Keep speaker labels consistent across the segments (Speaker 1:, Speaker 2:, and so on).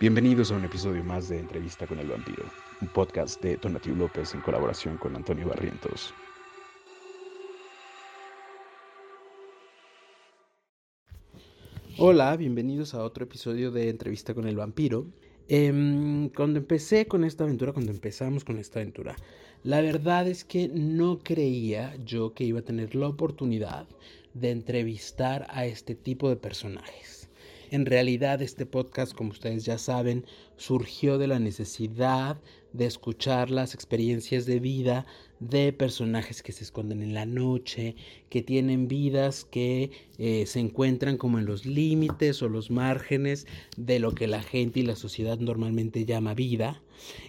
Speaker 1: Bienvenidos a un episodio más de Entrevista con el Vampiro, un podcast de Tonatiuh López en colaboración con Antonio Barrientos. Hola, bienvenidos a otro episodio de Entrevista con el Vampiro. Em, cuando empecé con esta aventura, cuando empezamos con esta aventura, la verdad es que no creía yo que iba a tener la oportunidad de entrevistar a este tipo de personajes. En realidad este podcast, como ustedes ya saben, surgió de la necesidad de escuchar las experiencias de vida de personajes que se esconden en la noche, que tienen vidas que eh, se encuentran como en los límites o los márgenes de lo que la gente y la sociedad normalmente llama vida.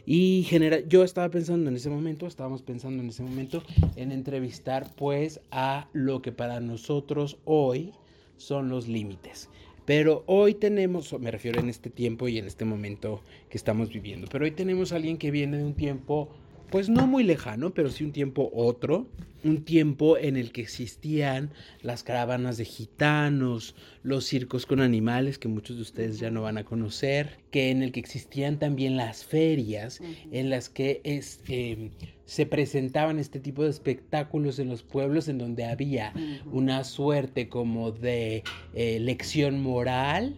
Speaker 1: Y genera yo estaba pensando en ese momento, estábamos pensando en ese momento en entrevistar pues a lo que para nosotros hoy son los límites. Pero hoy tenemos, me refiero en este tiempo y en este momento que estamos viviendo, pero hoy tenemos a alguien que viene de un tiempo, pues no muy lejano, pero sí un tiempo otro, un tiempo en el que existían las caravanas de gitanos, los circos con animales que muchos de ustedes ya no van a conocer, que en el que existían también las ferias en las que es, em, se presentaban este tipo de espectáculos en los pueblos en donde había una suerte como de eh, lección moral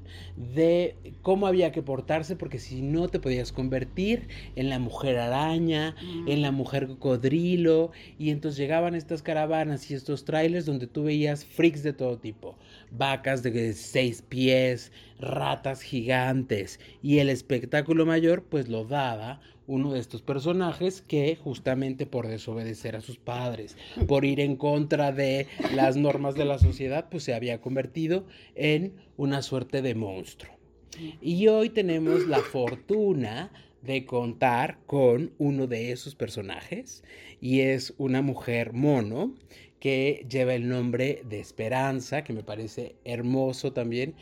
Speaker 1: de cómo había que portarse porque si no te podías convertir en la mujer araña, en la mujer cocodrilo y entonces llegaban estas caravanas y estos trailers donde tú veías freaks de todo tipo, vacas de seis pies, ratas gigantes y el espectáculo mayor pues lo daba uno de estos personajes que justamente por desobedecer a sus padres, por ir en contra de las normas de la sociedad, pues se había convertido en una suerte de monstruo. Y hoy tenemos la fortuna de contar con uno de esos personajes y es una mujer mono que lleva el nombre de Esperanza, que me parece hermoso también.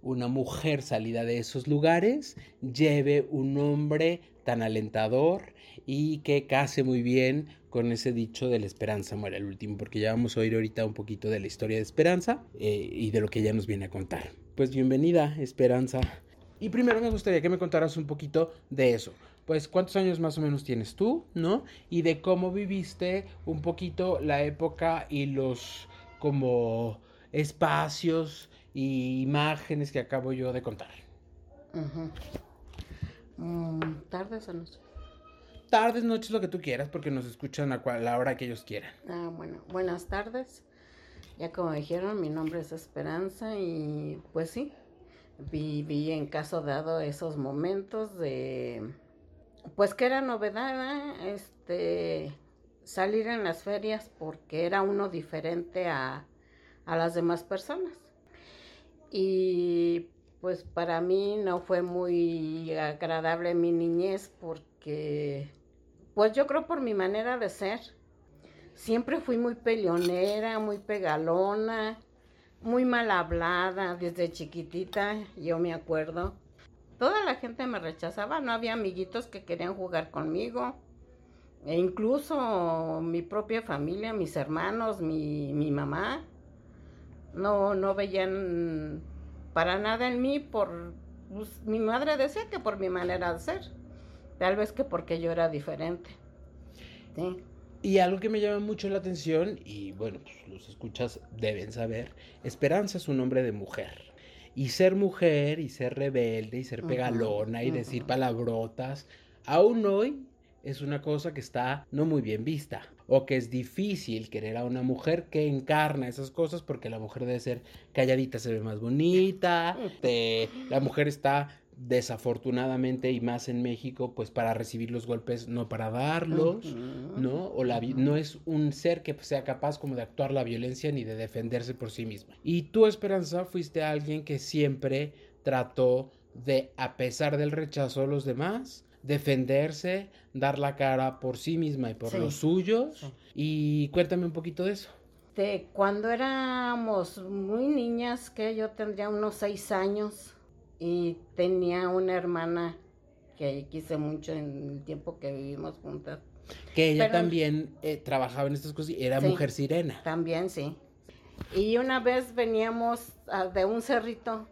Speaker 1: Una mujer salida de esos lugares lleve un nombre tan alentador y que case muy bien con ese dicho de la esperanza muere el último, porque ya vamos a oír ahorita un poquito de la historia de Esperanza eh, y de lo que ella nos viene a contar. Pues bienvenida, Esperanza. Y primero me gustaría que me contaras un poquito de eso. Pues cuántos años más o menos tienes tú, ¿no? Y de cómo viviste un poquito la época y los como espacios y imágenes que acabo yo de contar.
Speaker 2: Mm, tardes o noches.
Speaker 1: Tardes, noches, lo que tú quieras, porque nos escuchan a la hora que ellos quieran.
Speaker 2: Ah, bueno, buenas tardes. Ya como dijeron, mi nombre es Esperanza y pues sí, viví en caso dado esos momentos de, pues que era novedad, este, salir en las ferias porque era uno diferente a, a las demás personas. Y pues para mí no fue muy agradable mi niñez porque, pues yo creo por mi manera de ser, siempre fui muy peleonera, muy pegalona, muy mal hablada desde chiquitita, yo me acuerdo. Toda la gente me rechazaba, no había amiguitos que querían jugar conmigo. E incluso mi propia familia, mis hermanos, mi, mi mamá, no, no veían para nada en mí por... Pues, mi madre decía que por mi manera de ser, tal vez que porque yo era diferente.
Speaker 1: ¿sí? Y algo que me llama mucho la atención, y bueno, pues, los escuchas deben saber, Esperanza es un nombre de mujer. Y ser mujer, y ser rebelde, y ser pegalona, y decir palabrotas, aún hoy es una cosa que está no muy bien vista. O que es difícil querer a una mujer que encarna esas cosas porque la mujer debe ser calladita, se ve más bonita. la mujer está desafortunadamente y más en México, pues para recibir los golpes, no para darlos, ¿no? O la, no es un ser que sea capaz como de actuar la violencia ni de defenderse por sí mismo. Y tú, Esperanza, fuiste alguien que siempre trató de, a pesar del rechazo de los demás, defenderse, dar la cara por sí misma y por los suyos. Y cuéntame un poquito de eso.
Speaker 2: De cuando éramos muy niñas, que yo tendría unos seis años, y tenía una hermana que quise mucho en el tiempo que vivimos juntas.
Speaker 1: Que ella también eh, trabajaba en estas cosas y era mujer sirena.
Speaker 2: También, sí. Y una vez veníamos de un cerrito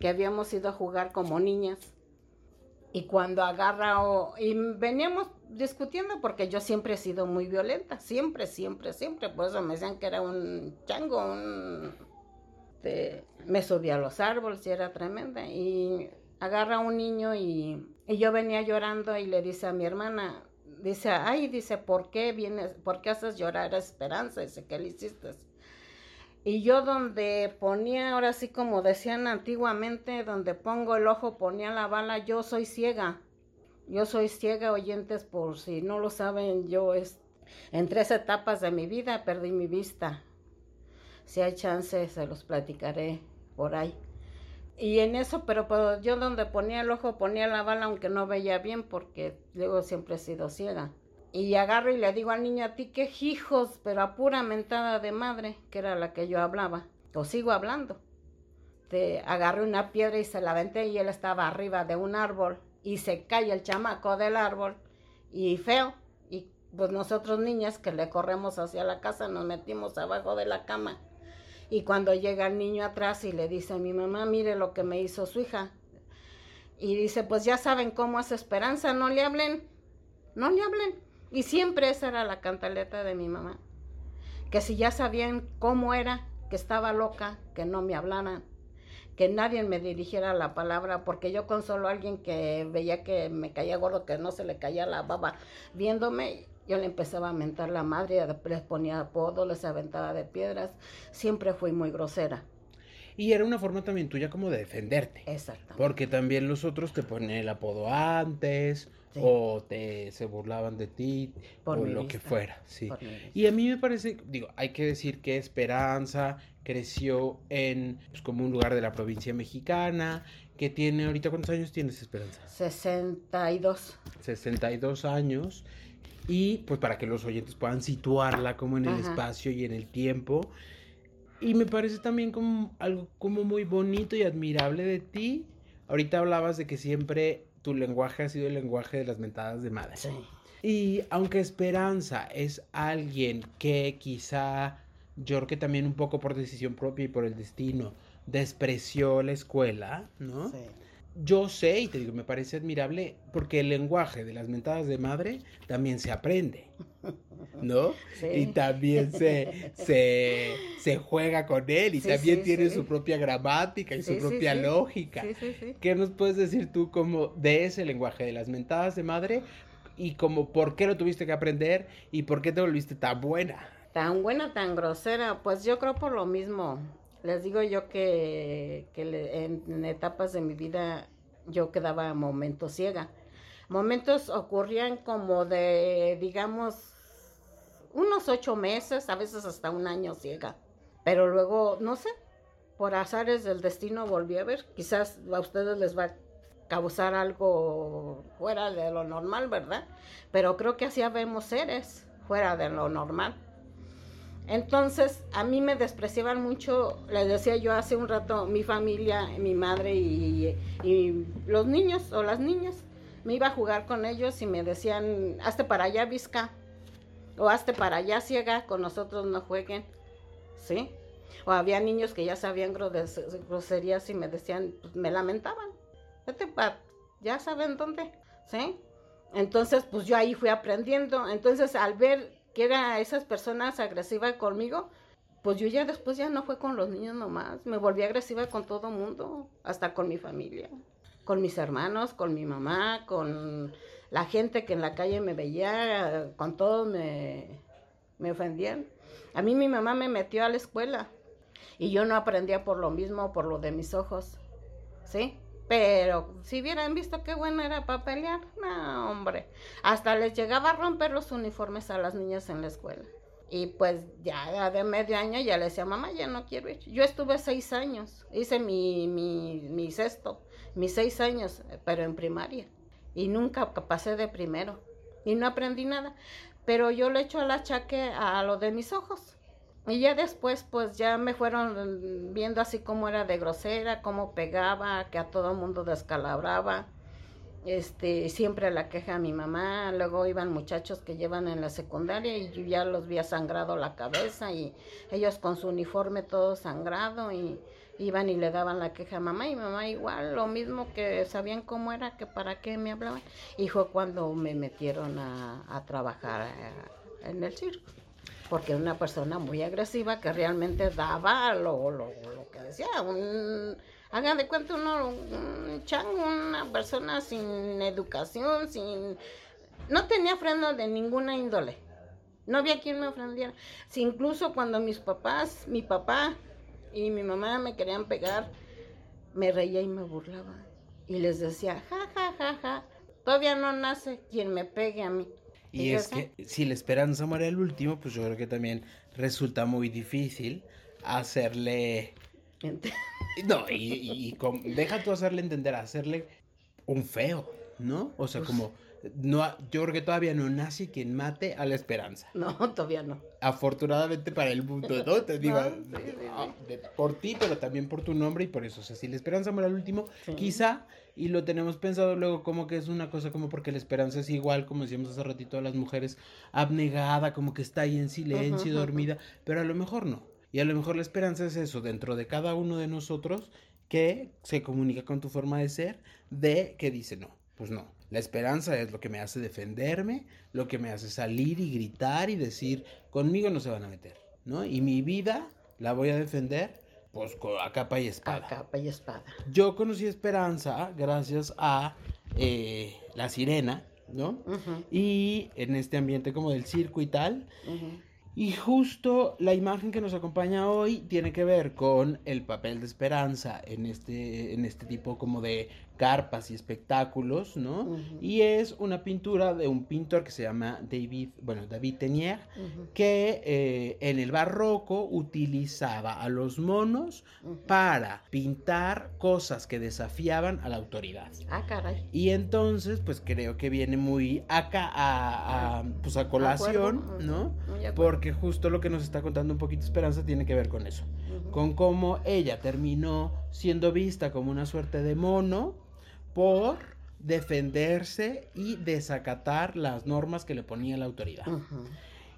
Speaker 2: que habíamos ido a jugar como niñas Y cuando agarra o... Y veníamos discutiendo porque yo siempre he sido muy violenta, siempre, siempre, siempre. Por eso me decían que era un chango, un... me subía a los árboles y era tremenda. Y agarra a un niño y, y yo venía llorando y le dice a mi hermana, dice, ay, dice, ¿por qué vienes, por qué haces llorar a Esperanza? Dice, ¿qué le hiciste? Y yo donde ponía, ahora sí como decían antiguamente, donde pongo el ojo ponía la bala, yo soy ciega. Yo soy ciega, oyentes, por si no lo saben, yo es, en tres etapas de mi vida perdí mi vista. Si hay chance, se los platicaré por ahí. Y en eso, pero, yo donde ponía el ojo ponía la bala, aunque no veía bien, porque luego siempre he sido ciega. Y agarro y le digo al niño, a ti qué hijos, pero a pura mentada de madre, que era la que yo hablaba. O sigo hablando. Te agarré una piedra y se la aventé y él estaba arriba de un árbol y se cae el chamaco del árbol y feo. Y pues nosotros niñas que le corremos hacia la casa nos metimos abajo de la cama. Y cuando llega el niño atrás y le dice a mi mamá, mire lo que me hizo su hija. Y dice, pues ya saben cómo es Esperanza, no le hablen, no le hablen. Y siempre esa era la cantaleta de mi mamá. Que si ya sabían cómo era, que estaba loca, que no me hablaran, que nadie me dirigiera la palabra, porque yo con solo alguien que veía que me caía gordo, que no se le caía la baba, viéndome, yo le empezaba a mentar la madre, les ponía apodo, les aventaba de piedras, siempre fui muy grosera.
Speaker 1: Y era una forma también tuya como de defenderte.
Speaker 2: Exacto.
Speaker 1: Porque también los otros te ponen el apodo antes, o te se burlaban de ti
Speaker 2: Por
Speaker 1: o lo
Speaker 2: vista.
Speaker 1: que fuera, sí. Y a mí me parece, digo, hay que decir que Esperanza creció en pues, como un lugar de la provincia mexicana, que tiene ahorita cuántos años tienes Esperanza?
Speaker 2: 62.
Speaker 1: 62 años. Y pues para que los oyentes puedan situarla como en el
Speaker 2: Ajá.
Speaker 1: espacio y en el tiempo. Y me parece también como algo como muy bonito y admirable de ti. Ahorita hablabas de que siempre tu lenguaje ha sido el lenguaje de las mentadas de madre.
Speaker 2: Sí.
Speaker 1: Y aunque Esperanza es alguien que quizá, yo creo que también un poco por decisión propia y por el destino, despreció la escuela, ¿no?
Speaker 2: sí.
Speaker 1: Yo sé, y te digo, me parece admirable, porque el lenguaje de las mentadas de madre también se aprende, ¿no?
Speaker 2: Sí.
Speaker 1: Y también se, se, se juega con él, y
Speaker 2: Sí,
Speaker 1: también
Speaker 2: sí,
Speaker 1: tiene su propia gramática y su propia lógica.
Speaker 2: Sí, sí, sí.
Speaker 1: ¿Qué nos puedes decir tú como de ese lenguaje de las mentadas de madre y como por qué lo tuviste que aprender y por qué te volviste tan buena?
Speaker 2: Tan buena, tan grosera, pues yo creo por lo mismo. Les digo yo que, en, etapas de mi vida yo quedaba momentos ciega. Momentos ocurrían como de, digamos, unos ocho meses, a veces hasta un año ciega. Pero luego, no sé, por azares del destino volví a ver. Quizás a ustedes les va a causar algo fuera de lo normal, ¿verdad? Pero creo que así vemos seres fuera de lo normal. Entonces, a mí me despreciaban mucho, les decía yo hace un rato, mi familia, mi madre y, los niños o las niñas. Me iba a jugar con ellos y me decían, hazte para allá, Vizca, o hazte para allá, ciega, con nosotros no jueguen. ¿Sí? O había niños que ya sabían gros- groserías y me decían, pues, me lamentaban. Ya saben dónde, ¿sí? Entonces, pues yo ahí fui aprendiendo. Entonces, al ver que eran esas personas agresivas conmigo, pues yo ya después ya no fue con los niños nomás. Me volví agresiva con todo mundo, hasta con mi familia, con mis hermanos, con mi mamá, con la gente que en la calle me veía, con todos me, me ofendían. A mí mi mamá me metió a la escuela y yo no aprendía por lo mismo, por lo de mis ojos, ¿sí? Pero si hubieran visto qué buena era para pelear, no, hombre. Hasta les llegaba a romper los uniformes a las niñas en la escuela. Y pues ya de medio año ya le decía, mamá, ya no quiero ir. Yo estuve seis años, hice mi, mi, mi sexto, mis seis años, pero en primaria. Y nunca pasé de primero. Y no aprendí nada. Pero yo le echo el achaque a lo de mis ojos. Y ya después, pues ya me fueron viendo así cómo era de grosera, cómo pegaba, que a todo mundo descalabraba. este, siempre la queja a mi mamá, luego iban muchachos que llevan en la secundaria y yo ya los había sangrado la cabeza y ellos con su uniforme todo sangrado y iban y le daban la queja a mamá y mamá igual, lo mismo que sabían cómo era, que para qué me hablaban. Y fue cuando me metieron a, trabajar eh, en el circo, porque una persona muy agresiva que realmente daba lo, lo, lo que decía, un Hagan de cuenta uno, un chango, una persona sin educación, sin... No tenía freno de ninguna índole. No había quien me ofendiera. Si incluso cuando mis papás, mi papá y mi mamá me querían pegar, me reía y me burlaba. Y les decía, ja, ja, ja, ja, todavía no nace quien me pegue a mí.
Speaker 1: Y, es que si la esperanza muere el último, pues yo creo que también resulta muy difícil hacerle no, y, deja tú hacerle entender, hacerle un feo, ¿no? O sea, pues como, no, yo creo que todavía no nace quien mate a la esperanza.
Speaker 2: No, todavía no.
Speaker 1: Afortunadamente para el mundo, ¿no? Te digo, ah, por ti, pero también por tu nombre y por eso. O sea, si la esperanza muere al último, quizá, y lo tenemos pensado luego como que es una cosa como porque la esperanza es igual, como decíamos hace ratito a las mujeres, abnegada, como que está ahí en silencio, y dormida, pero a lo mejor no. Y a lo mejor la esperanza es eso, dentro de cada uno de nosotros, que se comunica con tu forma de ser, de que dice no, pues no. La esperanza es lo que me hace defenderme, lo que me hace salir y gritar y decir, conmigo no se van a meter, ¿no? Y mi vida la voy a defender, pues a capa y espada.
Speaker 2: A capa y espada.
Speaker 1: Yo conocí esperanza gracias a eh, La Sirena, ¿no? Y en este ambiente como del circo y tal. Y justo la imagen que nos acompaña hoy tiene que ver con el papel de esperanza en este, en este tipo como de carpas y espectáculos, ¿no? Y es una pintura de un pintor que se llama David, bueno, David Tenier, que eh, en el barroco utilizaba a los monos para pintar cosas que desafiaban a la autoridad.
Speaker 2: Ah, caray.
Speaker 1: Y entonces, pues creo que viene muy acá a, pues a colación, ¿no? Porque justo lo que nos está contando un poquito Esperanza tiene que ver con eso, con cómo ella terminó siendo vista como una suerte de mono, por defenderse y desacatar las normas que le ponía la autoridad.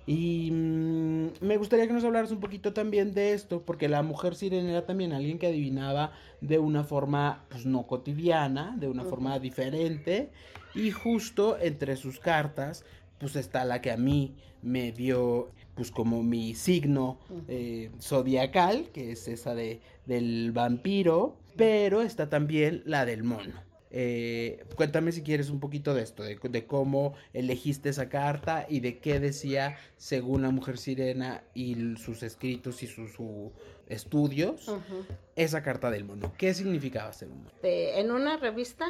Speaker 1: Y mm, me gustaría que nos hablaras un poquito también de esto, porque la mujer sirena era también alguien que adivinaba de una forma pues, no cotidiana, de una forma diferente, y justo entre sus cartas, pues está la que a mí me dio pues como mi signo eh, zodiacal, que es esa de, del vampiro, pero está también la del mono. Eh, cuéntame si quieres un poquito de esto, de, cómo elegiste esa carta y de qué decía según la mujer sirena y sus escritos y sus estudios esa carta del mono. ¿Qué significaba ser un mono?
Speaker 2: en una revista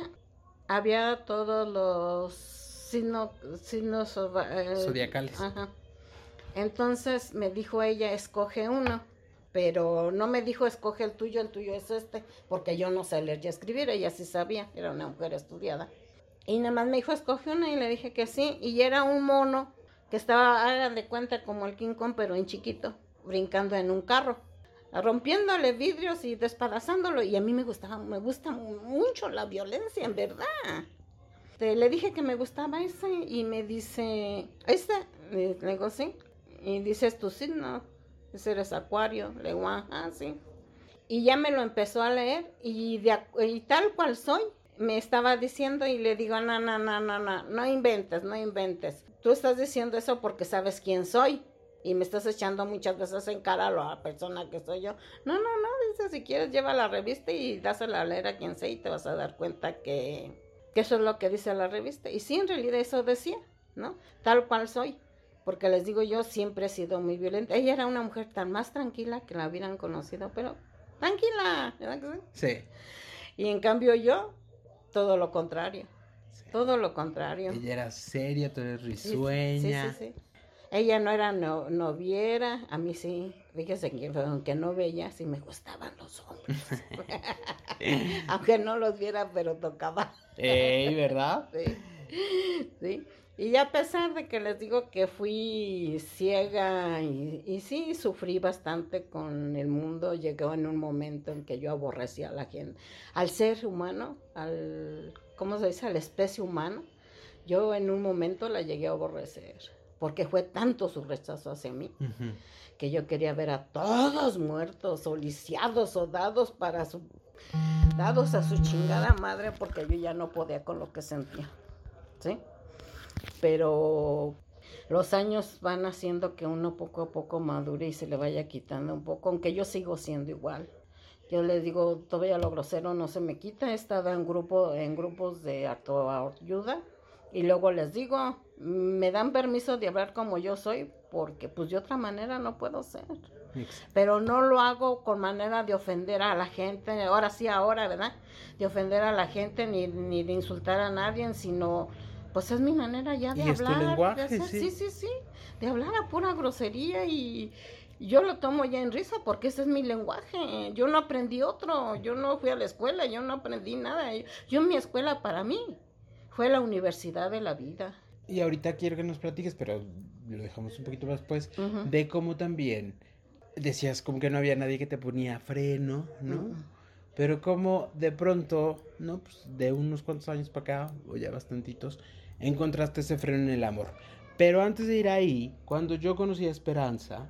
Speaker 2: había todos los signos, eh,
Speaker 1: zodiacales.
Speaker 2: Entonces me dijo ella, escoge uno pero no me dijo escoge el tuyo, el tuyo es este, porque yo no sé leer y escribir, ella sí sabía, era una mujer estudiada. Y nada más me dijo escoge una y le dije que sí, y era un mono que estaba, hagan de cuenta, como el King Kong, pero en chiquito, brincando en un carro, rompiéndole vidrios y despadazándolo, y a mí me gustaba, me gusta mucho la violencia, en verdad. Le dije que me gustaba ese y me dice, ¿este? Le digo, sí. Y dices tu signo, ese eres acuario, le ah, sí. Y ya me lo empezó a leer y, y tal cual soy, me estaba diciendo y le digo, no, no, no, no, no, no inventes, no inventes. Tú estás diciendo eso porque sabes quién soy y me estás echando muchas veces en cara a la persona que soy yo. No, no, no, dice, si quieres lleva la revista y dásela a leer a quien sea y te vas a dar cuenta que, que eso es lo que dice la revista. Y sí, en realidad eso decía, ¿no? Tal cual soy porque les digo, yo siempre he sido muy violenta. Ella era una mujer tan más tranquila que la hubieran conocido, pero tranquila, ¿verdad que
Speaker 1: sí? Sí.
Speaker 2: Y en cambio yo, todo lo contrario. Todo lo contrario.
Speaker 1: Ella era seria, tú eres risueña.
Speaker 2: Sí, sí, sí. Ella no era no, noviera, a mí sí. Fíjese que aunque no veía, sí me gustaban los hombres. aunque no los viera, pero tocaba.
Speaker 1: Ey, ¿verdad?
Speaker 2: Sí. Sí. Y a pesar de que les digo que fui ciega y, y, sí sufrí bastante con el mundo, llegó en un momento en que yo aborrecía a la gente, al ser humano, al ¿cómo se dice?, a la especie humana, yo en un momento la llegué a aborrecer, porque fue tanto su rechazo hacia mí, que yo quería ver a todos muertos, o lisiados, o dados para su, dados a su chingada madre, porque yo ya no podía con lo que sentía, ¿sí? Pero los años van haciendo que uno poco a poco madure y se le vaya quitando un poco, aunque yo sigo siendo igual. Yo les digo, todavía lo grosero no se me quita. He estado en, grupo, en grupos de autoayuda y luego les digo, me dan permiso de hablar como yo soy porque pues de otra manera no puedo ser. Pero no lo hago con manera de ofender a la gente, ahora sí, ahora, ¿verdad? De ofender a la gente ni, ni de insultar a nadie, sino pues es mi manera ya de hablar. sí, sí, sí, de hablar a pura grosería y, yo lo tomo ya en risa porque ese es mi lenguaje. Yo no aprendí otro, yo no fui a la escuela, yo no aprendí nada. Yo mi escuela para mí fue la universidad de la vida.
Speaker 1: Y ahorita quiero que nos platiques, pero lo dejamos un poquito más después, de cómo también decías como que no había nadie que te ponía freno, ¿no? Pero como de pronto, ¿no? Pues de unos cuantos años para acá, o ya bastantitos, encontraste ese freno en el amor. Pero antes de ir ahí, cuando yo conocí a Esperanza,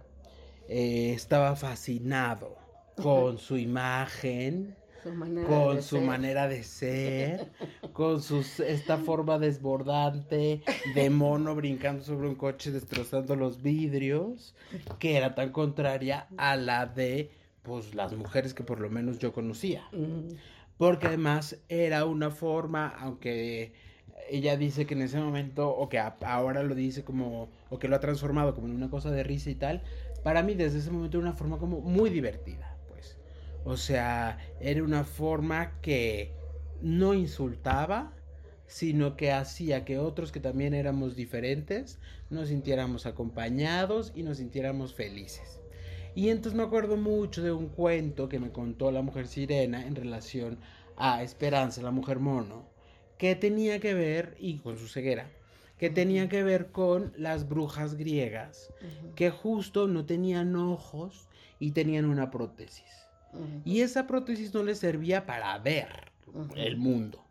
Speaker 1: eh, estaba fascinado con su imagen, con su manera de ser, con sus, esta forma desbordante de mono brincando sobre un coche destrozando los vidrios, que era tan contraria a la de pues las mujeres que por lo menos yo conocía. Porque además era una forma, aunque ella dice que en ese momento, o que ahora lo dice como, o que lo ha transformado como en una cosa de risa y tal, para mí desde ese momento era una forma como muy divertida, pues. O sea, era una forma que no insultaba, sino que hacía que otros que también éramos diferentes nos sintiéramos acompañados y nos sintiéramos felices. Y entonces me acuerdo mucho de un cuento que me contó la mujer sirena en relación a Esperanza, la mujer mono, que tenía que ver, y con su ceguera, que tenía que ver con las brujas griegas, que justo no tenían ojos y tenían una prótesis. Y esa prótesis no les servía para ver el mundo,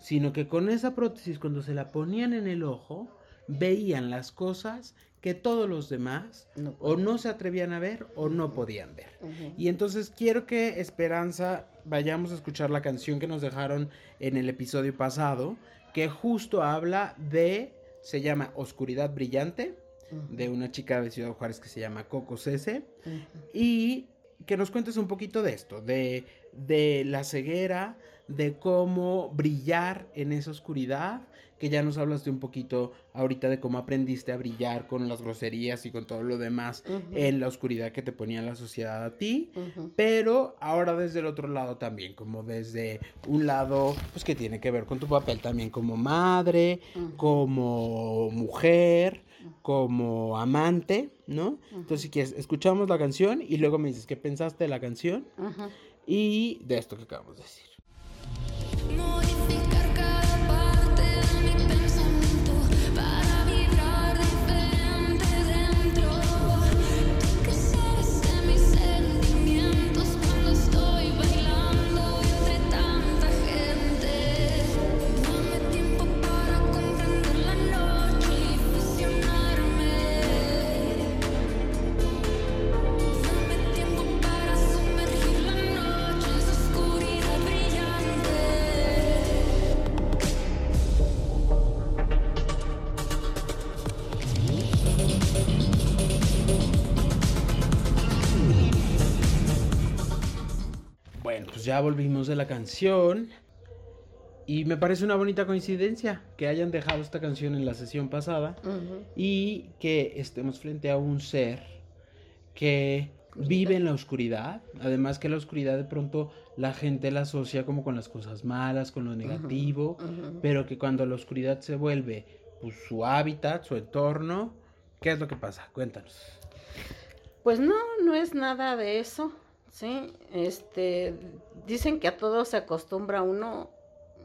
Speaker 1: sino que con esa prótesis cuando se la ponían en el ojo, veían las cosas que todos los demás o no se atrevían a ver o no podían ver. Y entonces quiero que Esperanza vayamos a escuchar la canción que nos dejaron en el episodio pasado, que justo habla de se llama Oscuridad Brillante, de una chica de Ciudad Juárez que se llama Coco Cese, y que nos cuentes un poquito de esto, de, de la ceguera, de cómo brillar en esa oscuridad que ya nos hablaste un poquito ahorita de cómo aprendiste a brillar con las groserías y con todo lo demás en la oscuridad que te ponía la sociedad a ti, pero ahora desde el otro lado también, como desde un lado pues que tiene que ver con tu papel también como madre, como mujer, como amante, ¿no? Entonces si quieres, escuchamos la canción y luego me dices qué pensaste de la canción y de esto que acabamos de decir. Ya volvimos de la canción. Y me parece una bonita coincidencia que hayan dejado esta canción en la sesión pasada y que estemos frente a un ser que vive en la oscuridad. Además que la oscuridad de pronto la gente la asocia como con las cosas malas, con lo negativo, pero que cuando la oscuridad se vuelve pues, su hábitat, su entorno, ¿qué es lo que pasa? Cuéntanos.
Speaker 2: Pues no, no es nada de eso. Sí, este, dicen que a todo se acostumbra uno,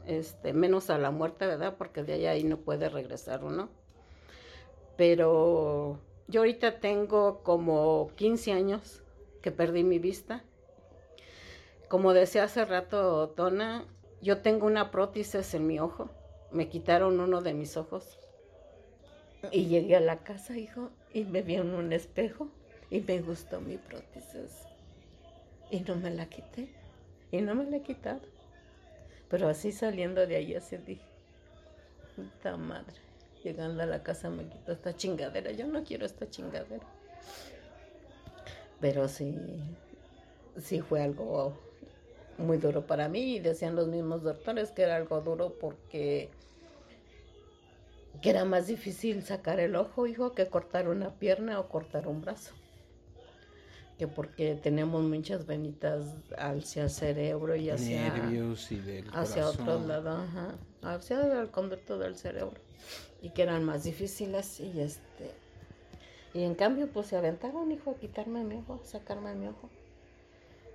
Speaker 2: este, menos a la muerte, ¿verdad? Porque de ahí no puede regresar uno. Pero yo ahorita tengo como 15 años que perdí mi vista. Como decía hace rato Tona, yo tengo una prótesis en mi ojo. Me quitaron uno de mis ojos. Y llegué a la casa, hijo, y me vi en un espejo y me gustó mi prótesis. Y no me la quité. Y no me la he quitado. Pero así saliendo de ahí, así dije, puta madre. Llegando a la casa me quito esta chingadera. Yo no quiero esta chingadera. Pero sí, sí fue algo muy duro para mí y decían los mismos doctores que era algo duro porque que era más difícil sacar el ojo, hijo, que cortar una pierna o cortar un brazo. Que porque tenemos muchas venitas hacia el cerebro y hacia
Speaker 1: nervios y del
Speaker 2: hacia
Speaker 1: corazón.
Speaker 2: otro lado, ajá, hacia el conducto del cerebro y que eran más difíciles y este y en cambio pues se aventaron, hijo, a quitarme mi ojo, a sacarme mi ojo.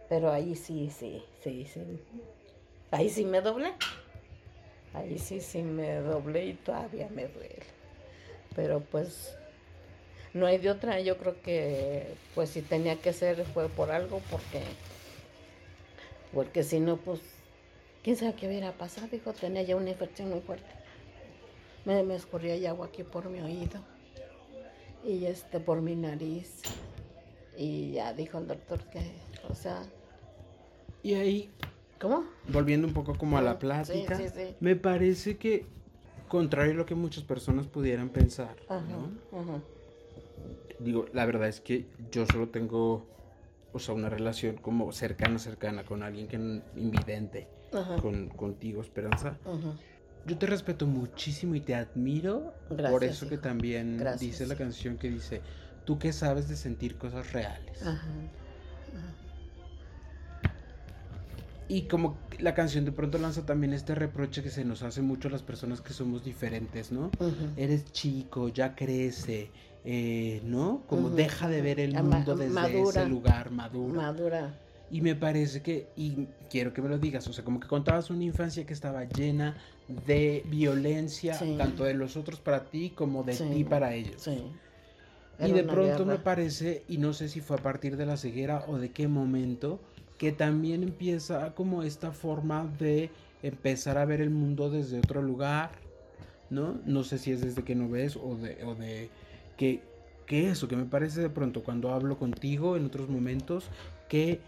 Speaker 2: Pero ahí sí, sí, sí, sí. Ahí sí me doblé. Ahí sí, sí me doblé y todavía me duele. Pero pues no hay de otra. Yo creo que pues si tenía que ser fue por algo porque porque si no pues quién sabe qué hubiera pasado, hijo, tenía ya una infección muy fuerte. Me, me escurría ya agua aquí por mi oído y este por mi nariz. Y ya dijo el doctor que, o sea,
Speaker 1: Y ahí,
Speaker 2: ¿cómo?
Speaker 1: volviendo un poco como a la
Speaker 2: Sí,
Speaker 1: plática,
Speaker 2: sí, sí.
Speaker 1: me parece que, contrario a lo que muchas personas pudieran pensar,
Speaker 2: Ajá,
Speaker 1: ¿no?
Speaker 2: ajá.
Speaker 1: Digo, la verdad es que yo solo tengo, o sea, una relación como cercana, cercana con alguien que invidente,
Speaker 2: Ajá.
Speaker 1: con, contigo, Esperanza.
Speaker 2: Ajá.
Speaker 1: Yo te respeto muchísimo y te admiro por
Speaker 2: Gracias,
Speaker 1: eso que también
Speaker 2: Gracias.
Speaker 1: dice la canción que dice, tú que sabes de sentir cosas reales.
Speaker 2: Ajá.
Speaker 1: Y como la canción de pronto lanza también este reproche que se nos hace mucho a las personas que somos diferentes, ¿no? Eres chico, ya crece, eh, ¿no? Como deja de ver el mundo desde
Speaker 2: madura.
Speaker 1: ese lugar maduro.
Speaker 2: Madura.
Speaker 1: Y me parece que, y quiero que me lo digas, o sea, como que contabas una infancia que estaba llena de violencia,
Speaker 2: Sí.
Speaker 1: tanto de los otros para ti como de
Speaker 2: Sí.
Speaker 1: ti para ellos.
Speaker 2: Sí.
Speaker 1: Y de pronto me parece, y no sé si fue a partir de la ceguera o de qué momento, que también empieza como esta forma de empezar a ver el mundo desde otro lugar, ¿no? No sé si es desde que no ves o de, o de que, que eso, que me parece de pronto cuando hablo contigo en otros momentos, que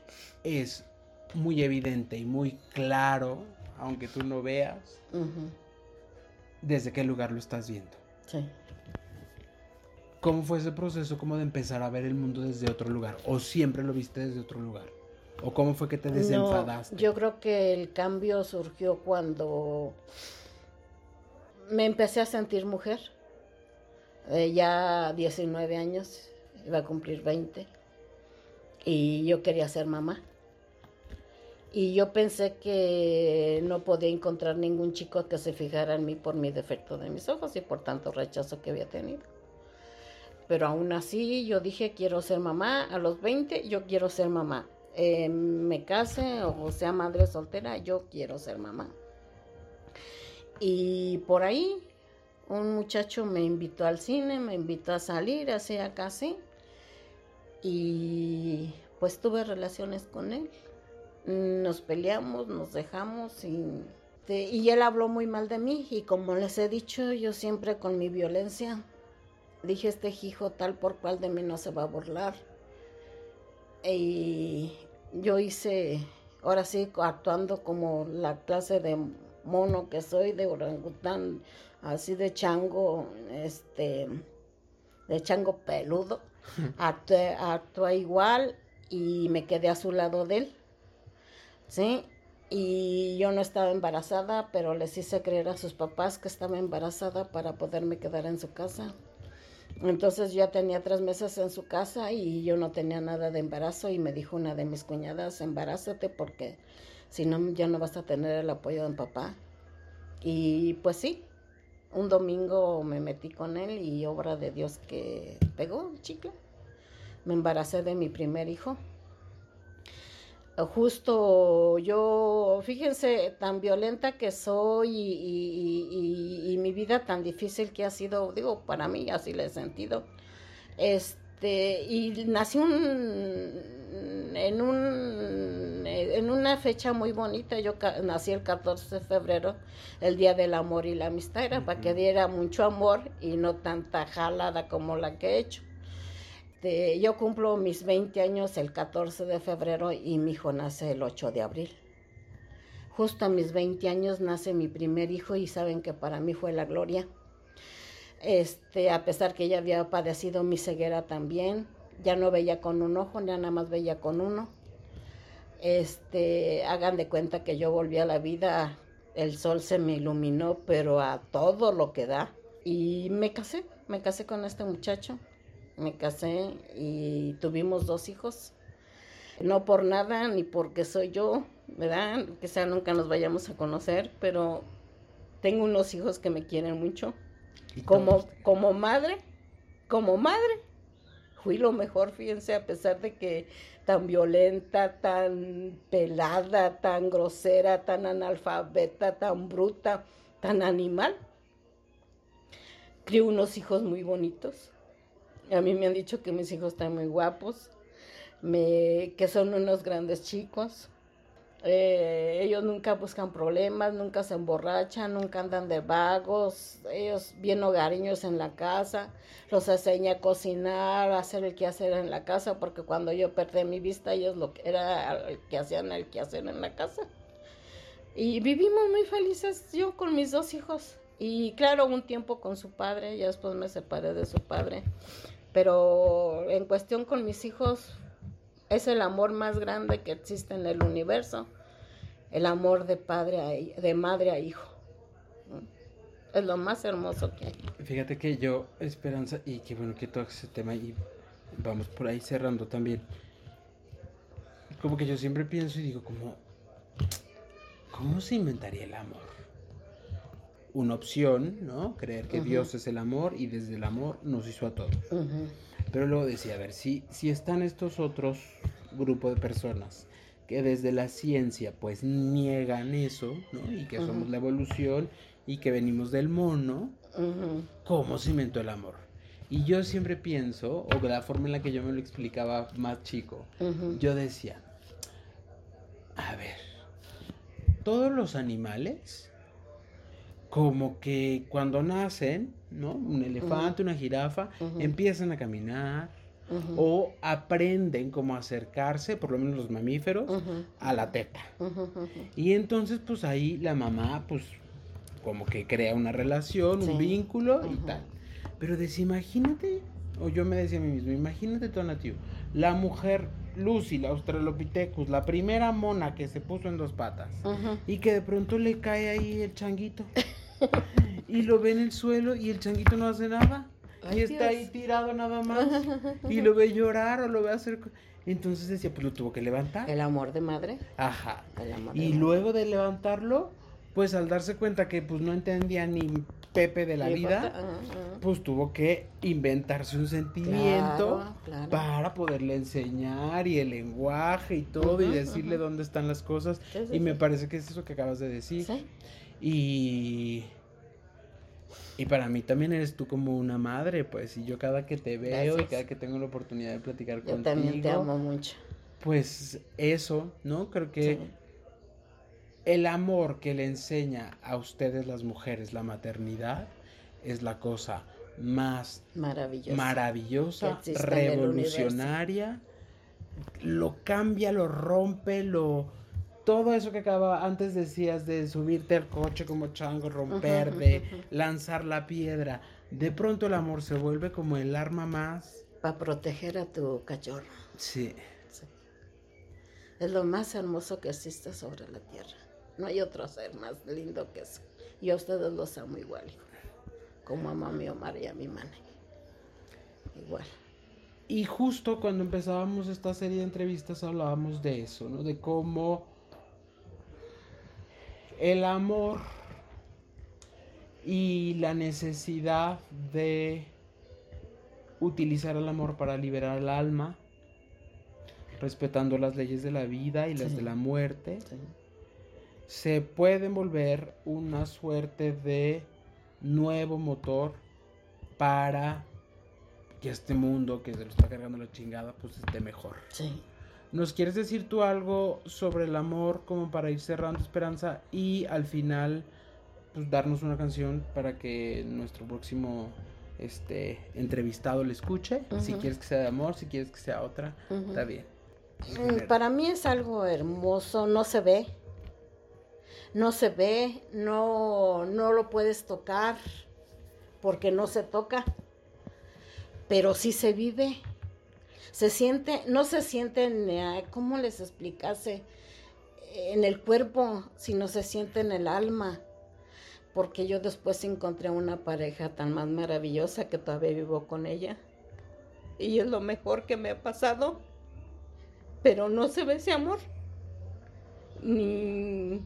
Speaker 1: es muy evidente y muy claro, aunque tú no veas, desde qué lugar lo estás viendo.
Speaker 2: Sí.
Speaker 1: ¿Cómo fue ese proceso como de empezar a ver el mundo desde otro lugar? ¿O siempre lo viste desde otro lugar? ¿O cómo fue que te desenfadaste?
Speaker 2: No, yo creo que el cambio surgió cuando me empecé a sentir mujer. Eh, ya 19 años, iba a cumplir 20. Y yo quería ser mamá. Y yo pensé que no podía encontrar ningún chico que se fijara en mí por mi defecto de mis ojos y por tanto rechazo que había tenido. Pero aún así yo dije quiero ser mamá. A los 20 yo quiero ser mamá. Eh, me case o sea madre soltera, yo quiero ser mamá. Y por ahí un muchacho me invitó al cine, me invitó a salir, así casi. Y pues tuve relaciones con él. Nos peleamos, nos dejamos y, y él habló muy mal de mí. Y como les he dicho, yo siempre con mi violencia dije, este hijo tal por cual de mí no se va a burlar. Y yo hice, ahora sí, actuando como la clase de mono que soy, de orangután, así de chango, este, de chango peludo. Actué, actué igual y me quedé a su lado de él. ¿Sí? Y yo no estaba embarazada, pero les hice creer a sus papás que estaba embarazada para poderme quedar en su casa. Entonces yo ya tenía tres meses en su casa y yo no tenía nada de embarazo y me dijo una de mis cuñadas, embarázate porque si no ya no vas a tener el apoyo de papá. Y pues sí, un domingo me metí con él y obra de Dios que pegó chicle. Me embaracé de mi primer hijo. Justo yo, fíjense, tan violenta que soy y- y mi vida tan difícil que ha sido, digo, para mí así le he sentido. Este, y nací un, en un, en una fecha muy bonita. Yo nací el 14 de febrero, el Día del Amor y la Amistad. Era para que diera mucho amor y no tanta jalada como la que he hecho. Este, yo cumplo mis 20 años el 14 de febrero y mi hijo nace el 8 de abril. Justo a mis 20 años nace mi primer hijo y saben que para mí fue la gloria. Este, a pesar que ella había padecido mi ceguera también, ya no veía con un ojo, ya nada más veía con uno. Este, hagan de cuenta que yo volví a la vida, el sol se me iluminó, pero a todo lo que da. Y me casé, me casé con este muchacho me casé y tuvimos dos hijos. No por nada, ni porque soy yo, ¿verdad? Quizá nunca nos vayamos a conocer, pero tengo unos hijos que me quieren mucho. Como, como madre, como madre, fui lo mejor, fíjense, a pesar de que tan violenta, tan pelada, tan grosera, tan analfabeta, tan bruta, tan animal. Crié unos hijos muy bonitos a mí me han dicho que mis hijos están muy guapos, me, que son unos grandes chicos. Eh, ellos nunca buscan problemas, nunca se emborrachan, nunca andan de vagos, ellos bien hogareños en la casa, los enseña a cocinar, a hacer el quehacer en la casa, porque cuando yo perdí mi vista, ellos lo que era el que hacían el quehacer en la casa. Y vivimos muy felices yo con mis dos hijos. Y claro, un tiempo con su padre, ya después me separé de su padre. Pero en cuestión con mis hijos, es el amor más grande que existe en el universo, el amor de padre a, de madre a hijo. Es lo más hermoso que hay.
Speaker 1: Fíjate que yo, Esperanza, y qué bueno que todo ese tema y vamos por ahí cerrando también. Como que yo siempre pienso y digo como, ¿cómo se inventaría el amor? una opción, ¿no? Creer que Dios es el amor y desde el amor nos hizo a todos. Pero luego decía, a ver, si, si están estos otros grupos de personas que desde la ciencia pues niegan eso, ¿no? Y que somos la evolución y que venimos del mono, ¿cómo se inventó el amor? Y yo siempre pienso, o de la forma en la que yo me lo explicaba más chico, yo decía, a ver, todos los animales como que cuando nacen, ¿no? Un elefante, una jirafa, empiezan a caminar o aprenden cómo acercarse, por lo menos los mamíferos, a la teta. Y entonces, pues ahí la mamá, pues, como que crea una relación, un vínculo y tal. Pero decía, imagínate, o yo me decía a mí mismo, imagínate tú, nativo, la mujer Lucy, la Australopithecus, la primera mona que se puso en dos patas, y que de pronto le cae ahí el changuito. y lo ve en el suelo y el changuito no hace nada. y está ahí tirado nada más. Y lo ve llorar o lo ve hacer. Entonces decía, pues lo tuvo que levantar.
Speaker 2: El amor de madre.
Speaker 1: Ajá. y luego de levantarlo, pues al darse cuenta que pues no entendía ni Pepe de la vida, pues tuvo que inventarse un sentimiento para poderle enseñar y el lenguaje y todo y decirle dónde están las cosas. y me parece que es eso que acabas de decir. ¿Sí? Y, y para mí también eres tú como una madre, pues, y yo cada que te veo y cada que tengo la oportunidad de platicar contigo. Yo
Speaker 2: también te amo mucho.
Speaker 1: Pues eso, ¿no? Creo que el amor que le enseña a ustedes las mujeres la maternidad es la cosa más
Speaker 2: maravillosa,
Speaker 1: maravillosa revolucionaria. Lo cambia, lo rompe, lo todo eso que acaba antes decías de subirte al coche como chango, romper, de lanzar la piedra, de pronto el amor se vuelve como el arma más
Speaker 2: para proteger a tu cachorro.
Speaker 1: Sí.
Speaker 2: Es lo más hermoso que existe sobre la tierra. No hay otro ser más lindo que eso. Y a ustedes los amo igual, Como a mi Omar y a mi mane. Igual.
Speaker 1: Y justo cuando empezábamos esta serie de entrevistas hablábamos de eso, ¿no? De cómo el amor y la necesidad de utilizar el amor para liberar el alma, respetando las leyes de la vida y las de la muerte, se puede volver una suerte de nuevo motor para que este mundo que se lo está cargando la chingada, pues esté mejor.
Speaker 2: Sí.
Speaker 1: ¿Nos quieres decir tú algo sobre el amor como para ir cerrando Esperanza y al final pues darnos una canción para que nuestro próximo este entrevistado le escuche? Si quieres que sea de amor, si quieres que sea otra, está bien.
Speaker 2: Mm, para mí es algo hermoso, no se ve. No se ve, no, no lo puedes tocar porque no se toca, pero sí se vive se siente, no se siente, en, ¿cómo les explicase? En el cuerpo, sino se siente en el alma. Porque yo después encontré una pareja tan más maravillosa que todavía vivo con ella. Y es lo mejor que me ha pasado. Pero no se ve ese amor. Ni,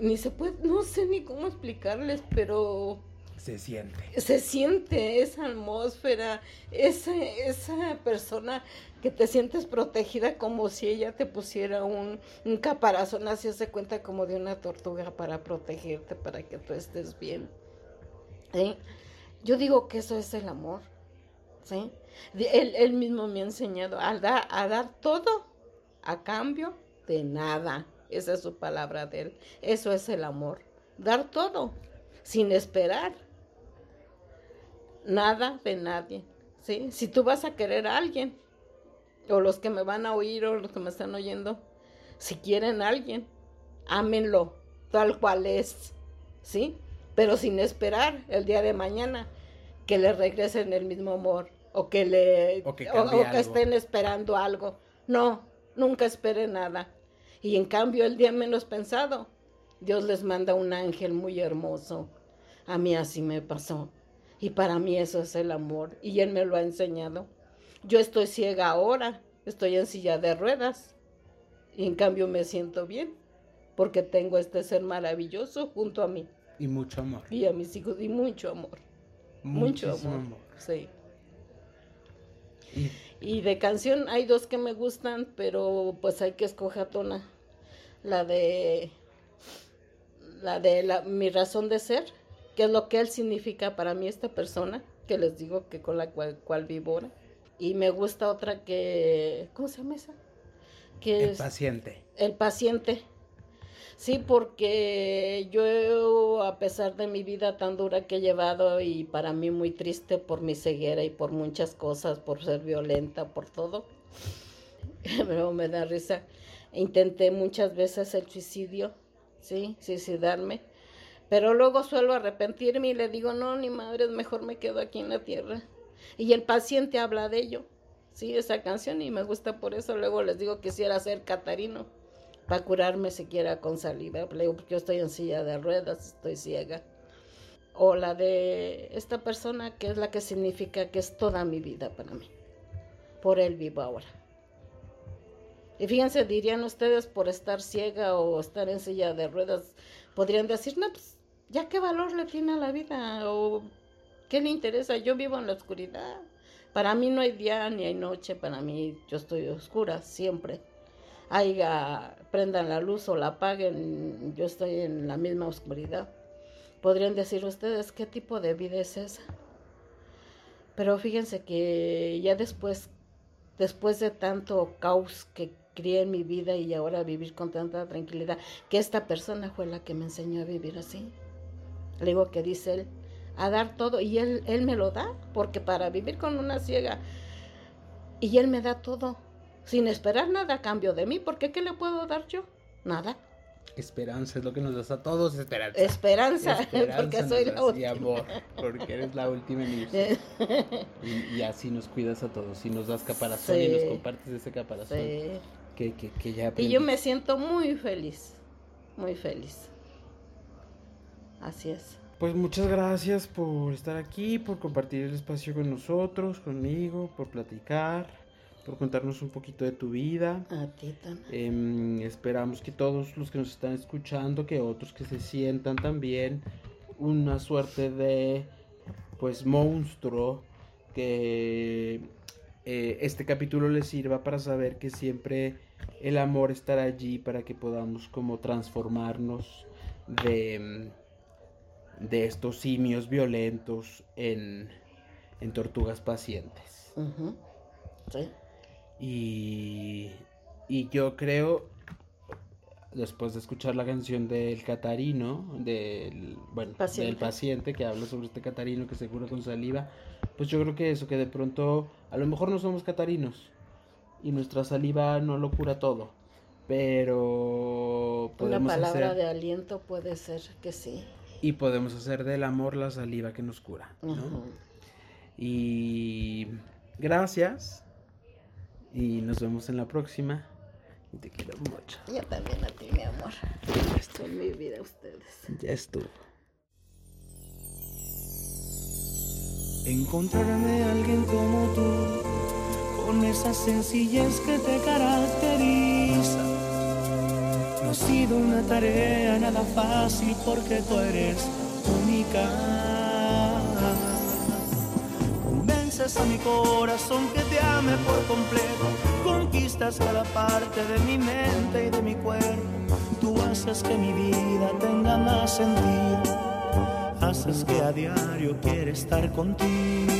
Speaker 2: ni se puede, no sé ni cómo explicarles, pero
Speaker 1: se siente.
Speaker 2: Se siente esa atmósfera, esa, esa persona que te sientes protegida como si ella te pusiera un, caparazón, así se cuenta como de una tortuga para protegerte, para que tú estés bien. Yo digo que eso es el amor. ¿sí? Él, él mismo me ha enseñado a, a dar todo a cambio de nada. Esa es su palabra de él. Eso es el amor. Dar todo sin esperar nada de nadie. ¿sí? Si tú vas a querer a alguien, o los que me van a oír o los que me están oyendo, si quieren a alguien, ámenlo tal cual es, ¿sí? Pero sin esperar el día de mañana que le regresen el mismo amor o que le
Speaker 1: o que,
Speaker 2: estén esperando algo. No, nunca esperen nada. Y en cambio el día menos pensado, Dios les manda un ángel muy hermoso. A mí así me pasó. Y para mí eso es el amor. Y Él me lo ha enseñado. Yo estoy ciega ahora, estoy en silla de ruedas. Y en cambio me siento bien, porque tengo este ser maravilloso junto a mí.
Speaker 1: Y mucho amor.
Speaker 2: Y a mis hijos, y mucho amor. mucho amor. Sí. Y... de canción hay dos que me gustan, pero pues hay que escoger una. La de la de la, mi razón de ser qué es lo que él significa para mí esta persona, que les digo que con la cual, cual vivo ahora. Y me gusta otra que, ¿cómo se llama esa?
Speaker 1: Que el paciente.
Speaker 2: El paciente. Sí, porque yo, a pesar de mi vida tan dura que he llevado y para mí muy triste por mi ceguera y por muchas cosas, por ser violenta, por todo, pero me da risa. Intenté muchas veces el suicidio, sí, suicidarme pero luego suelo arrepentirme y le digo, no, ni madre, mejor me quedo aquí en la tierra. Y el paciente habla de ello, sí, esa canción, y me gusta por eso. Luego les digo, quisiera ser catarino, para curarme siquiera con saliva. Le digo, porque yo estoy en silla de ruedas, estoy ciega. O la de esta persona, que es la que significa que es toda mi vida para mí. Por él vivo ahora. Y fíjense, dirían ustedes por estar ciega o estar en silla de ruedas, podrían decir, no, pues ya qué valor le tiene a la vida o qué le interesa. Yo vivo en la oscuridad. Para mí no hay día ni hay noche, para mí yo estoy oscura siempre. Haya, prendan la luz o la apaguen, yo estoy en la misma oscuridad. Podrían decir ustedes qué tipo de vida es esa. Pero fíjense que ya después, después de tanto caos que crié en mi vida y ahora vivir con tanta tranquilidad, que esta persona fue la que me enseñó a vivir así. Le digo que dice él, a dar todo y él, él me lo da, porque para vivir con una ciega, y él me da todo, sin esperar nada a cambio de mí, porque ¿qué le puedo dar yo? Nada.
Speaker 1: Esperanza es lo que nos das a todos, esperanza.
Speaker 2: Esperanza, porque soy la última.
Speaker 1: Y amor, porque eres la última en y, y, así nos cuidas a todos, y nos das caparazón y nos compartes ese caparazón. Que, que, que ya
Speaker 2: y yo me siento muy feliz, muy feliz. Así es.
Speaker 1: Pues muchas gracias por estar aquí, por compartir el espacio con nosotros, conmigo, por platicar, por contarnos un poquito de tu vida.
Speaker 2: A ti también.
Speaker 1: Em, esperamos que todos los que nos están escuchando, que otros que se sientan también una suerte de, pues, monstruo, que eh, este capítulo les sirva para saber que siempre el amor estará allí para que podamos como transformarnos de de estos simios violentos en, tortugas pacientes.
Speaker 2: Sí.
Speaker 1: Y, y yo creo, después de escuchar la canción del Catarino, del, bueno,
Speaker 2: Paciente.
Speaker 1: del paciente que habla sobre este Catarino que se cura con saliva, pues yo creo que eso, que de pronto a lo mejor no somos catarinos y nuestra saliva no lo cura todo, pero
Speaker 2: Una palabra
Speaker 1: hacer
Speaker 2: de aliento puede ser que sí.
Speaker 1: Y podemos hacer del amor la saliva que nos cura, ¿no?
Speaker 2: Ujú.
Speaker 1: Y gracias y nos vemos en la próxima. Y te quiero mucho.
Speaker 2: Yo también a ti, mi amor.
Speaker 1: Ya estuvo.
Speaker 2: Mi vida ustedes.
Speaker 1: Ya estuvo.
Speaker 3: Encontrarme a alguien como tú, con esa sencillez que te caracteriza. No ha sido una tarea nada fácil porque tú eres única. Convences a mi corazón que te ame por completo. Conquistas cada parte de mi mente y de mi cuerpo. Tú haces que mi vida tenga más sentido haces que a diario quiera estar contigo.